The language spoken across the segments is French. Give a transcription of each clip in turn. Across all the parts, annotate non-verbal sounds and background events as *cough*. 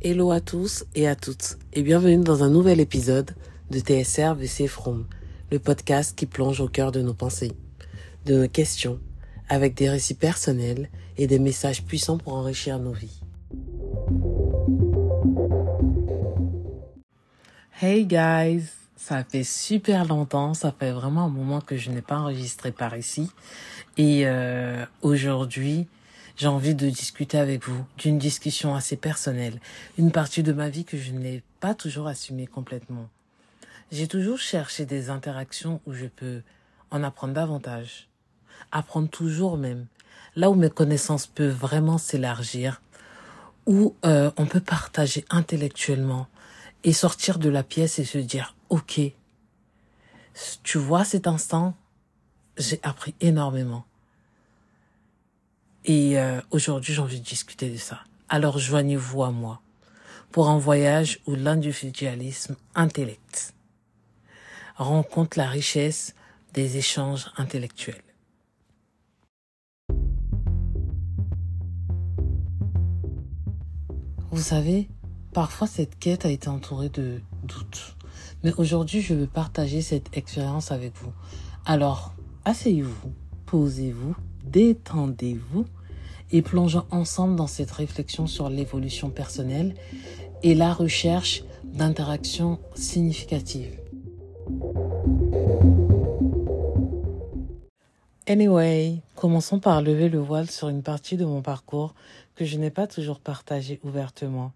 Hello à tous et à toutes et bienvenue dans un nouvel épisode de TSR VC From, le podcast qui plonge au cœur de nos pensées, de nos questions, avec des récits personnels et des messages puissants pour enrichir nos vies. Hey guys, ça fait super longtemps, ça fait vraiment un moment que je n'ai pas enregistré par ici et euh, aujourd'hui j'ai envie de discuter avec vous d'une discussion assez personnelle, une partie de ma vie que je n'ai pas toujours assumée complètement. J'ai toujours cherché des interactions où je peux en apprendre davantage, apprendre toujours même, là où mes connaissances peuvent vraiment s'élargir, où euh, on peut partager intellectuellement et sortir de la pièce et se dire, ok, tu vois cet instant, j'ai appris énormément. Et euh, aujourd'hui, j'ai envie de discuter de ça. Alors joignez-vous à moi pour un voyage où l'individualisme intellect rencontre la richesse des échanges intellectuels. Vous savez, parfois cette quête a été entourée de doutes. Mais aujourd'hui, je veux partager cette expérience avec vous. Alors, asseyez-vous, posez-vous, détendez-vous et plongeons ensemble dans cette réflexion sur l'évolution personnelle et la recherche d'interactions significatives. Anyway, commençons par lever le voile sur une partie de mon parcours que je n'ai pas toujours partagé ouvertement.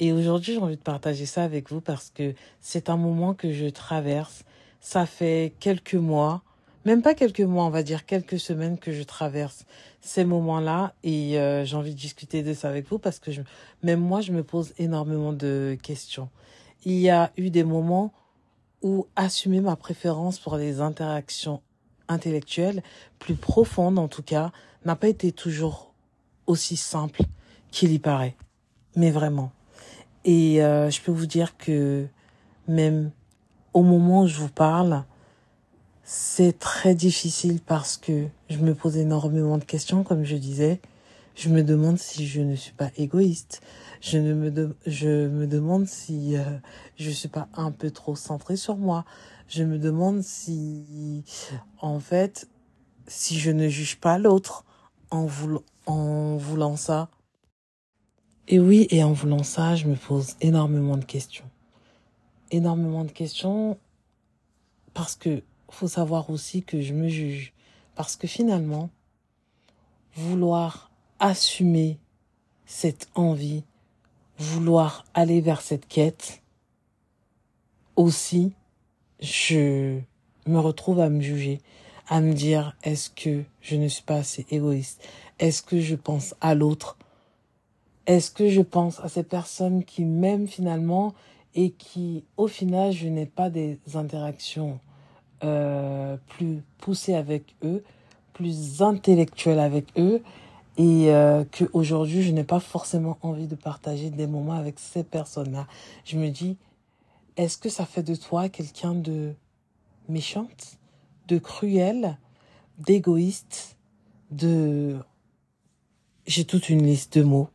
Et aujourd'hui, j'ai envie de partager ça avec vous parce que c'est un moment que je traverse. Ça fait quelques mois même pas quelques mois, on va dire quelques semaines que je traverse ces moments-là et euh, j'ai envie de discuter de ça avec vous parce que je, même moi, je me pose énormément de questions. Il y a eu des moments où assumer ma préférence pour les interactions intellectuelles, plus profondes en tout cas, n'a pas été toujours aussi simple qu'il y paraît. Mais vraiment. Et euh, je peux vous dire que même au moment où je vous parle, c'est très difficile parce que je me pose énormément de questions, comme je disais. Je me demande si je ne suis pas égoïste. Je ne me je me demande si euh, je suis pas un peu trop centrée sur moi. Je me demande si, en fait, si je ne juge pas l'autre en voulant, en voulant ça. Et oui, et en voulant ça, je me pose énormément de questions. Énormément de questions parce que faut savoir aussi que je me juge. Parce que finalement, vouloir assumer cette envie, vouloir aller vers cette quête, aussi, je me retrouve à me juger, à me dire est-ce que je ne suis pas assez égoïste? Est-ce que je pense à l'autre? Est-ce que je pense à ces personnes qui m'aiment finalement et qui, au final, je n'ai pas des interactions euh, plus poussé avec eux, plus intellectuel avec eux, et euh, que aujourd'hui je n'ai pas forcément envie de partager des moments avec ces personnes-là. Je me dis, est-ce que ça fait de toi quelqu'un de méchante, de cruel, d'égoïste, de... J'ai toute une liste de mots,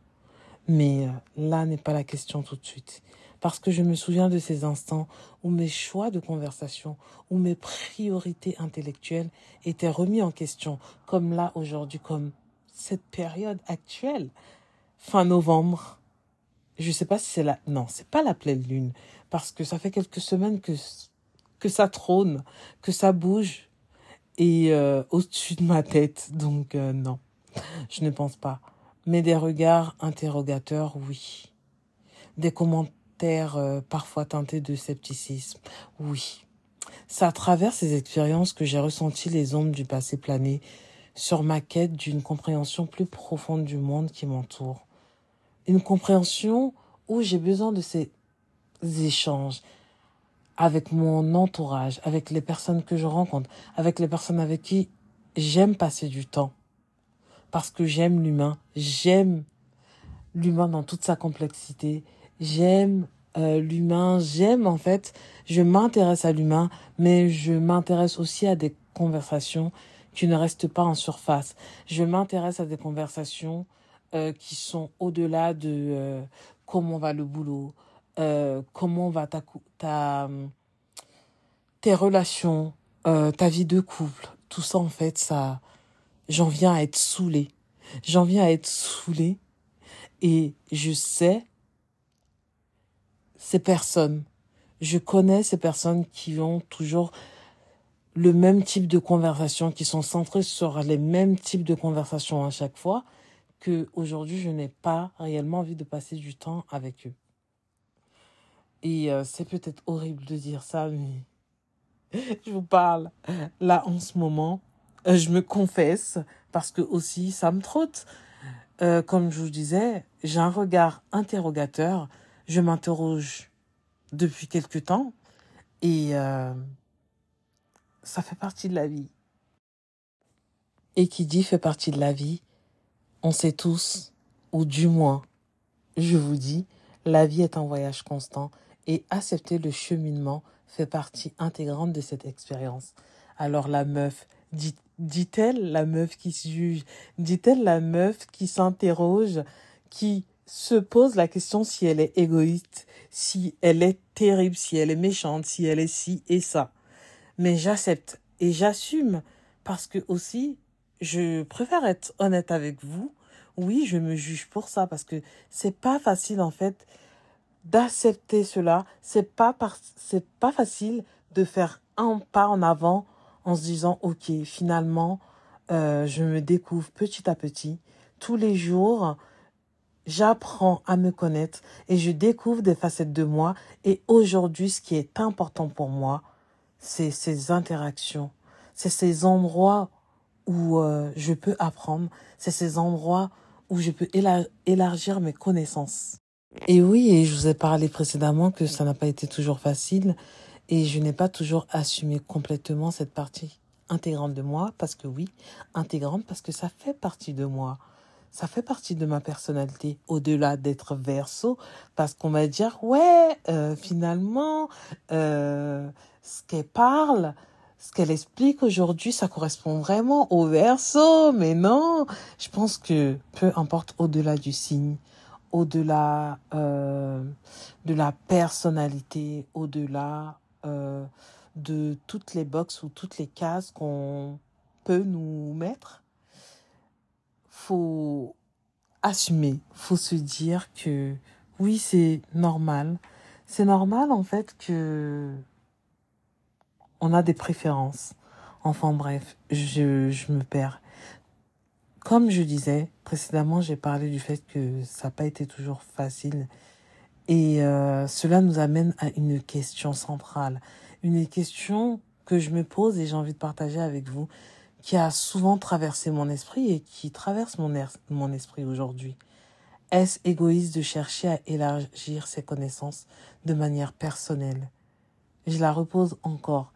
mais euh, là n'est pas la question tout de suite parce que je me souviens de ces instants où mes choix de conversation, où mes priorités intellectuelles étaient remis en question, comme là aujourd'hui, comme cette période actuelle, fin novembre. Je sais pas si c'est la, non, c'est pas la pleine lune, parce que ça fait quelques semaines que, que ça trône, que ça bouge, et euh, au-dessus de ma tête, donc euh, non, je ne pense pas. Mais des regards interrogateurs, oui. Des commentaires euh, parfois teintée de scepticisme. Oui, c'est à travers ces expériences que j'ai ressenti les ombres du passé planer sur ma quête d'une compréhension plus profonde du monde qui m'entoure. Une compréhension où j'ai besoin de ces échanges avec mon entourage, avec les personnes que je rencontre, avec les personnes avec qui j'aime passer du temps. Parce que j'aime l'humain, j'aime l'humain dans toute sa complexité, J'aime euh, l'humain, j'aime en fait, je m'intéresse à l'humain, mais je m'intéresse aussi à des conversations qui ne restent pas en surface. Je m'intéresse à des conversations euh, qui sont au-delà de euh, comment va le boulot, euh, comment va ta, ta tes relations, ta vie de couple. Tout ça, en fait, ça, j'en viens à être saoulée. J'en viens à être saoulée et je sais ces personnes. Je connais ces personnes qui ont toujours le même type de conversation, qui sont centrées sur les mêmes types de conversations à chaque fois, que aujourd'hui je n'ai pas réellement envie de passer du temps avec eux. Et euh, c'est peut-être horrible de dire ça, mais *laughs* je vous parle là en ce moment. Euh, je me confesse parce que aussi ça me trotte. Euh, comme je vous disais, j'ai un regard interrogateur. Je m'interroge depuis quelque temps et ça fait partie de la vie. Et qui dit fait partie de la vie, on sait tous, ou du moins, je vous dis, la vie est un voyage constant et accepter le cheminement fait partie intégrante de cette expérience. Alors la meuf, dit, dit-elle la meuf qui se juge, dit-elle la meuf qui s'interroge, qui se pose la question si elle est égoïste, si elle est terrible, si elle est méchante, si elle est ci et ça mais j'accepte et j'assume parce que aussi, je préfère être honnête avec vous. Oui, je me juge pour ça parce que c'est pas facile en fait d'accepter cela. C'est pas c'est pas facile de faire un pas en avant en se disant ok finalement euh, je me découvre petit à petit tous les jours j'apprends à me connaître et je découvre des facettes de moi et aujourd'hui ce qui est important pour moi c'est ces interactions, c'est ces endroits où euh, je peux apprendre, c'est ces endroits où je peux élargir mes connaissances. Et oui, et je vous ai parlé précédemment que ça n'a pas été toujours facile et je n'ai pas toujours assumé complètement cette partie intégrante de moi parce que oui, intégrante parce que ça fait partie de moi. Ça fait partie de ma personnalité au-delà d'être verso parce qu'on va dire ouais, euh, finalement euh, ce qu'elle parle, ce qu'elle explique aujourd'hui, ça correspond vraiment au verso, mais non, je pense que peu importe au-delà du signe, au-delà euh, de la personnalité, au-delà euh, de toutes les boxes ou toutes les cases qu'on peut nous mettre, faut assumer, faut se dire que oui, c'est normal. C'est normal en fait que on a des préférences. Enfin bref, je, je me perds. Comme je disais précédemment, j'ai parlé du fait que ça n'a pas été toujours facile. Et euh, cela nous amène à une question centrale. Une question que je me pose et j'ai envie de partager avec vous, qui a souvent traversé mon esprit et qui traverse mon, mon esprit aujourd'hui. Est-ce égoïste de chercher à élargir ses connaissances de manière personnelle? Je la repose encore.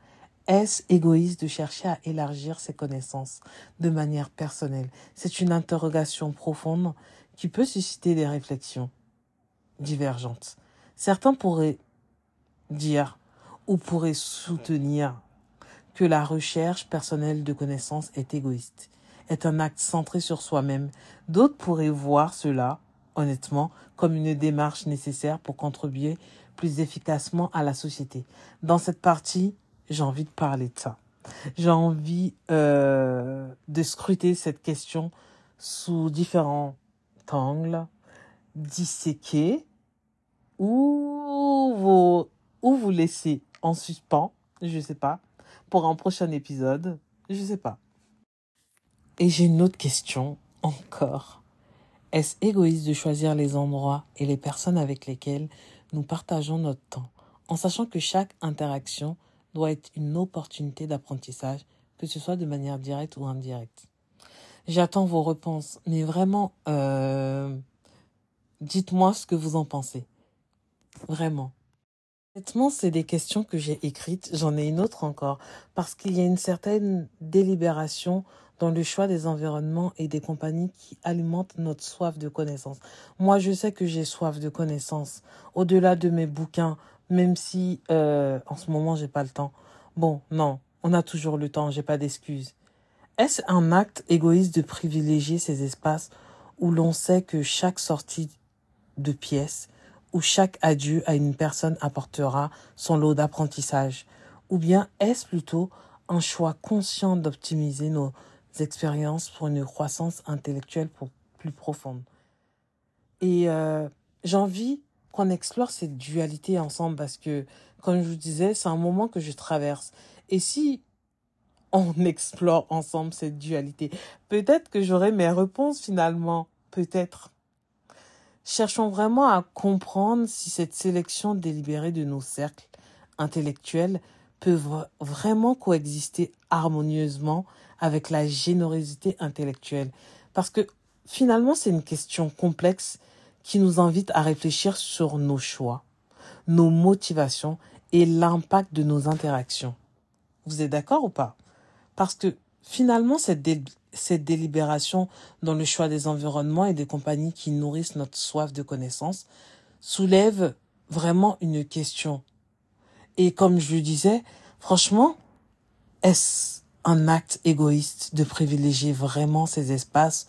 Est-ce égoïste de chercher à élargir ses connaissances de manière personnelle? C'est une interrogation profonde qui peut susciter des réflexions divergentes. Certains pourraient dire ou pourraient soutenir que la recherche personnelle de connaissances est égoïste, est un acte centré sur soi-même. D'autres pourraient voir cela, honnêtement, comme une démarche nécessaire pour contribuer plus efficacement à la société. Dans cette partie, j'ai envie de parler de ça. J'ai envie euh, de scruter cette question sous différents angles, disséquer ou vous, ou vous laisser en suspens, je sais pas, pour un prochain épisode, je sais pas. Et j'ai une autre question encore. Est-ce égoïste de choisir les endroits et les personnes avec lesquelles nous partageons notre temps, en sachant que chaque interaction doit être une opportunité d'apprentissage, que ce soit de manière directe ou indirecte? J'attends vos réponses, mais vraiment, euh, dites-moi ce que vous en pensez. Vraiment. Honnêtement, c'est des questions que j'ai écrites. J'en ai une autre encore, parce qu'il y a une certaine délibération dans le choix des environnements et des compagnies qui alimentent notre soif de connaissance. Moi, je sais que j'ai soif de connaissance. Au-delà de mes bouquins, même si euh, en ce moment j'ai pas le temps. Bon, non, on a toujours le temps, j'ai pas d'excuses. Est-ce un acte égoïste de privilégier ces espaces où l'on sait que chaque sortie de pièce, où chaque adieu à une personne apportera son lot d'apprentissage Ou bien est-ce plutôt un choix conscient d'optimiser nos expériences pour une croissance intellectuelle plus profonde? Et euh, j'ai envie qu'on explore cette dualité ensemble parce que, comme je vous disais, c'est un moment que je traverse. Et si on *laughs* explore ensemble cette dualité, peut-être que j'aurai mes réponses finalement, peut-être. Cherchons vraiment à comprendre si cette sélection délibérée de nos cercles intellectuels peut vraiment coexister harmonieusement avec la générosité intellectuelle. Parce que finalement, c'est une question complexe qui nous invite à réfléchir sur nos choix, nos motivations et l'impact de nos interactions. Vous êtes d'accord ou pas? Parce que finalement, cette, cette délibération dans le choix des environnements et des compagnies qui nourrissent notre soif de connaissance soulève vraiment une question. Et comme je le disais, franchement, est-ce un acte égoïste de privilégier vraiment ces espaces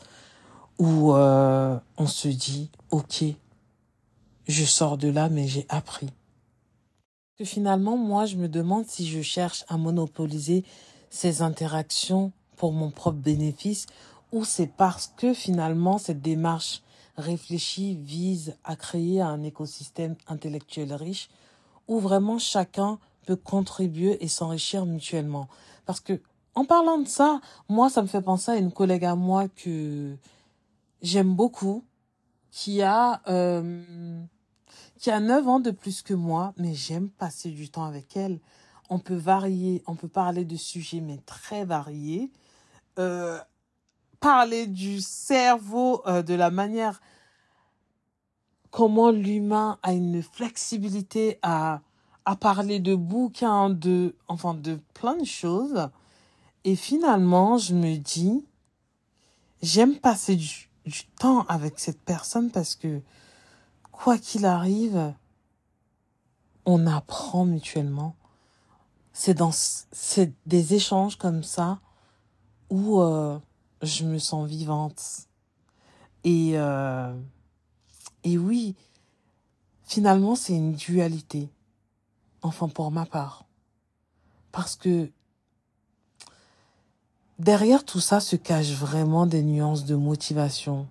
où euh, on se dit, ok, je sors de là, mais j'ai appris? Que finalement, moi, je me demande si je cherche à monopoliser ces interactions pour mon propre bénéfice ou c'est parce que finalement cette démarche réfléchie vise à créer un écosystème intellectuel riche où vraiment chacun peut contribuer et s'enrichir mutuellement? Parce que en parlant de ça, moi, ça me fait penser à une collègue à moi que j'aime beaucoup, qui a euh, qui a 9 ans de plus que moi, mais j'aime passer du temps avec elle. On peut varier, on peut parler de sujets mais très variés. Euh, parler du cerveau, euh, de la manière comment l'humain a une flexibilité à, à parler de bouquins, de, enfin, de plein de choses. Et finalement, je me dis, j'aime passer du, du temps avec cette personne parce que, quoi qu'il arrive, on apprend mutuellement. C'est dans, c'est des échanges comme ça où euh, je me sens vivante. Et, euh, et oui, finalement, c'est une dualité. Enfin, pour ma part. Parce que derrière tout ça se cachent vraiment des nuances de motivation,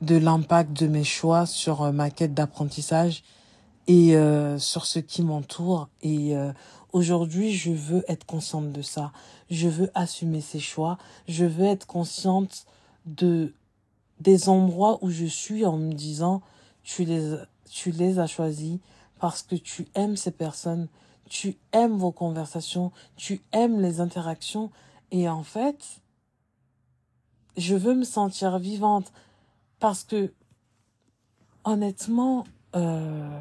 de l'impact de mes choix sur euh, ma quête d'apprentissage et sur ce qui m'entoure et Aujourd'hui, je veux être consciente de ça. Je veux assumer ces choix. Je veux être consciente de des endroits où je suis en me disant tu les tu les as choisis parce que tu aimes ces personnes, tu aimes vos conversations, tu aimes les interactions et en fait je veux me sentir vivante parce que honnêtement euh,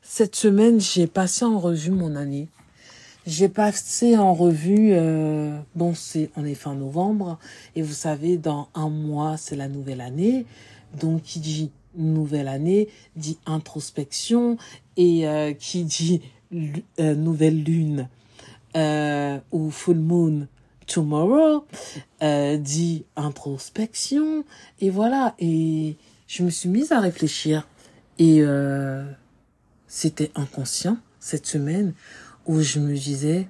cette semaine j'ai passé en revue mon année j'ai passé en revue, euh, bon, c'est, on est fin novembre, et vous savez, dans un mois, c'est la nouvelle année. Donc, qui dit nouvelle année, dit introspection, et euh, qui dit euh, nouvelle lune, euh, ou full moon tomorrow, euh, dit introspection, et voilà, et je me suis mise à réfléchir, et c'était inconscient cette semaine où je me disais,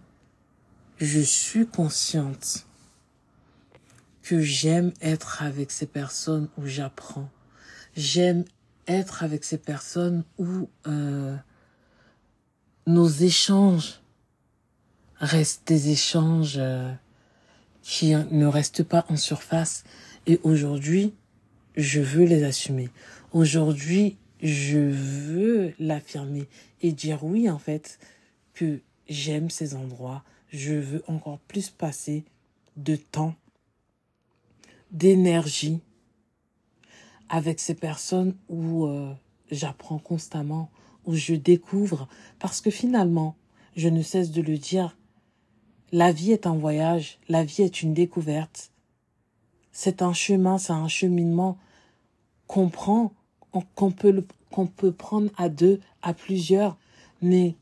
je suis consciente que j'aime être avec ces personnes où j'apprends. J'aime être avec ces personnes où euh, nos échanges restent des échanges euh, qui ne restent pas en surface. Et aujourd'hui, je veux les assumer. Aujourd'hui, je veux l'affirmer et dire oui, en fait, que j'aime ces endroits. Je veux encore plus passer de temps, d'énergie avec ces personnes où euh, j'apprends constamment, où je découvre. Parce que finalement, je ne cesse de le dire, la vie est un voyage, la vie est une découverte. C'est un chemin, c'est un cheminement qu'on prend, qu'on peut, qu'on peut prendre à deux, à plusieurs, mais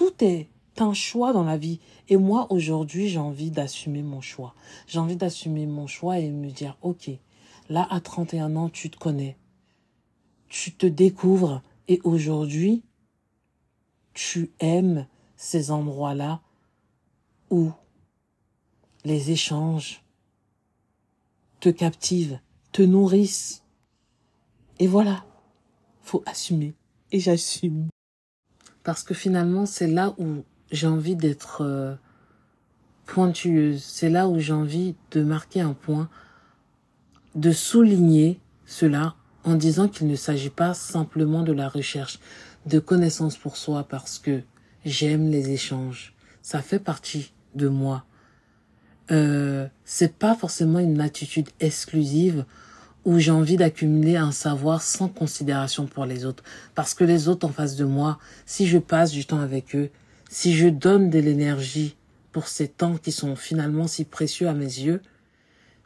tout est un choix dans la vie. Et moi, aujourd'hui, j'ai envie d'assumer mon choix. J'ai envie d'assumer mon choix et me dire, OK, Là, à 31 ans, tu te connais. Tu te découvres et aujourd'hui, tu aimes ces endroits-là où les échanges te captivent, te nourrissent. Et voilà, faut assumer. Et j'assume. Parce que finalement, c'est là où j'ai envie d'être euh, pointueuse. C'est là où j'ai envie de marquer un point, de souligner cela en disant qu'il ne s'agit pas simplement de la recherche de connaissances pour soi parce que j'aime les échanges. Ça fait partie de moi. Euh, c'est pas forcément une attitude exclusive où j'ai envie d'accumuler un savoir sans considération pour les autres. Parce que les autres en face de moi, si je passe du temps avec eux, si je donne de l'énergie pour ces temps qui sont finalement si précieux à mes yeux,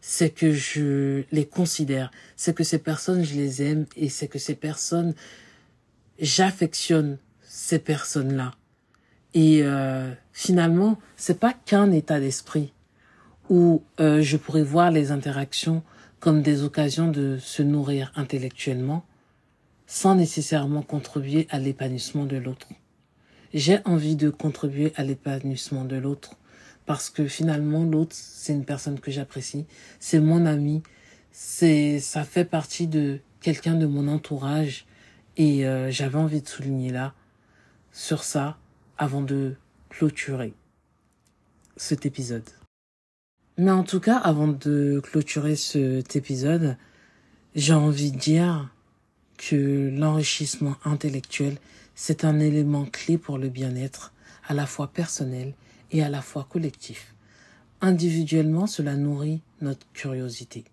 c'est que je les considère, c'est que ces personnes, je les aime et c'est que ces personnes, j'affectionne ces personnes-là. Et euh, finalement, c'est pas qu'un état d'esprit où euh, je pourrais voir les interactions comme des occasions de se nourrir intellectuellement sans nécessairement contribuer à l'épanouissement de l'autre. J'ai envie de contribuer à l'épanouissement de l'autre parce que finalement l'autre c'est une personne que j'apprécie, c'est mon ami, c'est ça fait partie de quelqu'un de mon entourage et euh, j'avais envie de souligner là sur ça avant de clôturer cet épisode. Mais en tout cas, avant de clôturer cet épisode, j'ai envie de dire que l'enrichissement intellectuel, c'est un élément clé pour le bien-être, à la fois personnel et à la fois collectif. Individuellement, cela nourrit notre curiosité,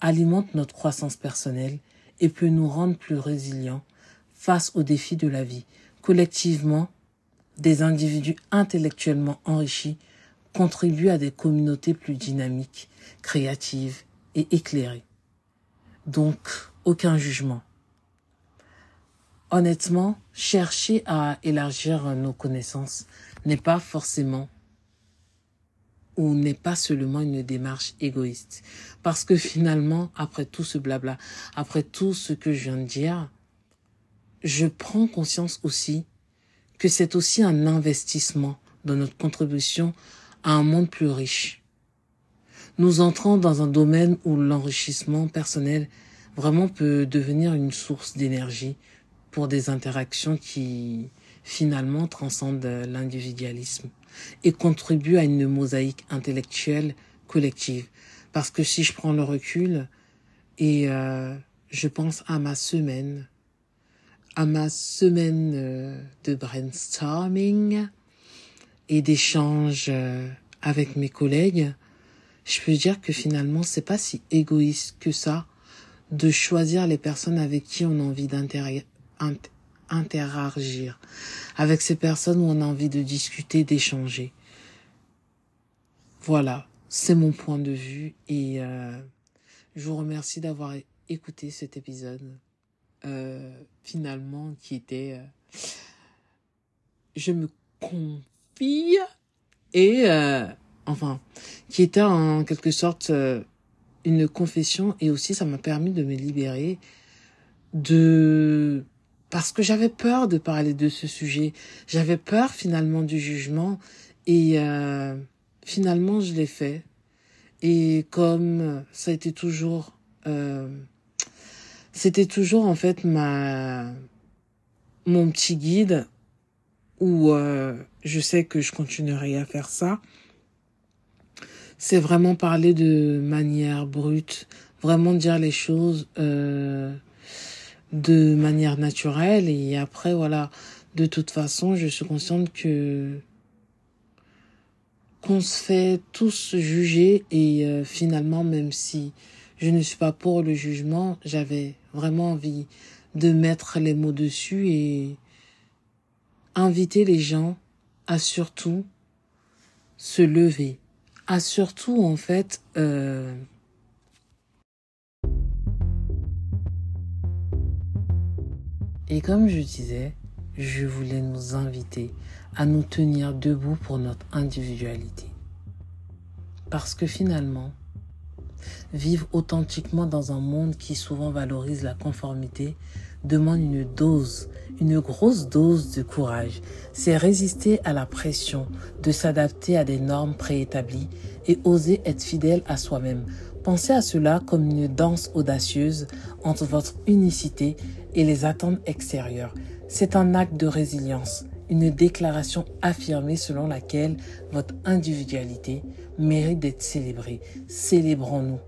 alimente notre croissance personnelle et peut nous rendre plus résilients face aux défis de la vie. Collectivement, des individus intellectuellement enrichis contribuent à des communautés plus dynamiques, créatives et éclairées. Donc, aucun jugement. Honnêtement, chercher à élargir nos connaissances n'est pas forcément ou n'est pas seulement une démarche égoïste. Parce que finalement, après tout ce blabla, après tout ce que je viens de dire, je prends conscience aussi que c'est aussi un investissement dans notre contribution à un monde plus riche. Nous entrons dans un domaine où l'enrichissement personnel vraiment peut devenir une source d'énergie pour des interactions qui finalement transcendent l'individualisme et contribuent à une mosaïque intellectuelle collective. Parce que si je prends le recul et euh, je pense à ma semaine à ma semaine euh, de brainstorming et d'échange euh, avec mes collègues, je peux dire que finalement c'est pas si égoïste que ça de choisir les personnes avec qui on a envie d'interagir, avec ces personnes où on a envie de discuter, d'échanger. Voilà, c'est mon point de vue et euh, je vous remercie d'avoir écouté cet épisode. Euh, finalement qui était euh, je me et euh, enfin qui était en quelque sorte une confession. Et aussi ça m'a permis de me libérer de parce que j'avais peur de parler de ce sujet. J'avais peur finalement du jugement. Et finalement je l'ai fait. Et comme ça a été toujours c'était toujours en fait ma mon petit guide où euh, je sais que je continuerai à faire ça. C'est vraiment parler de manière brute, vraiment dire les choses euh, de manière naturelle et après voilà, de toute façon, je suis consciente que qu'on se fait tous juger et euh, finalement même si je ne suis pas pour le jugement, j'avais vraiment envie de mettre les mots dessus et inviter les gens à surtout se lever, à surtout en fait euh, Et comme je disais, je voulais nous inviter à nous tenir debout pour notre individualité. Parce que finalement, Vivre authentiquement dans un monde qui souvent valorise la conformité demande une dose, une grosse dose de courage. C'est résister à la pression de s'adapter à des normes préétablies et oser être fidèle à soi-même. Pensez à cela comme une danse audacieuse entre votre unicité et les attentes extérieures. C'est un acte de résilience, une déclaration affirmée selon laquelle votre individualité mérite d'être célébrée. Célébrons-nous.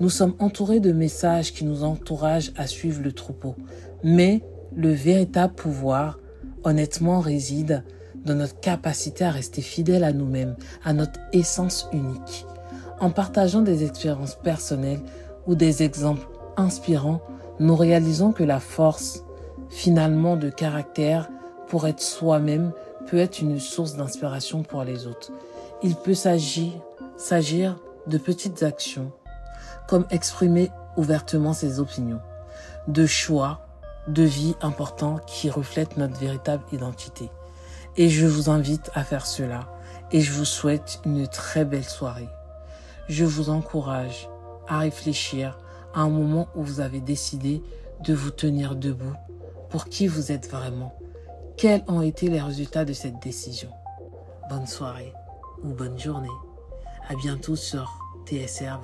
Nous sommes entourés de messages qui nous encouragent à suivre le troupeau. Mais le véritable pouvoir, honnêtement, réside dans notre capacité à rester fidèle à nous-mêmes, à notre essence unique. En partageant des expériences personnelles ou des exemples inspirants, nous réalisons que la force, finalement, de caractère pour être soi-même peut être une source d'inspiration pour les autres. Il peut s'agir, de petites actions, comme exprimer ouvertement ses opinions, de choix de vie importants qui reflètent notre véritable identité. Et je vous invite à faire cela et je vous souhaite une très belle soirée. Je vous encourage à réfléchir à un moment où vous avez décidé de vous tenir debout pour qui vous êtes vraiment quels ont été les résultats de cette décision? Bonne soirée ou bonne journée. À bientôt sur TSR.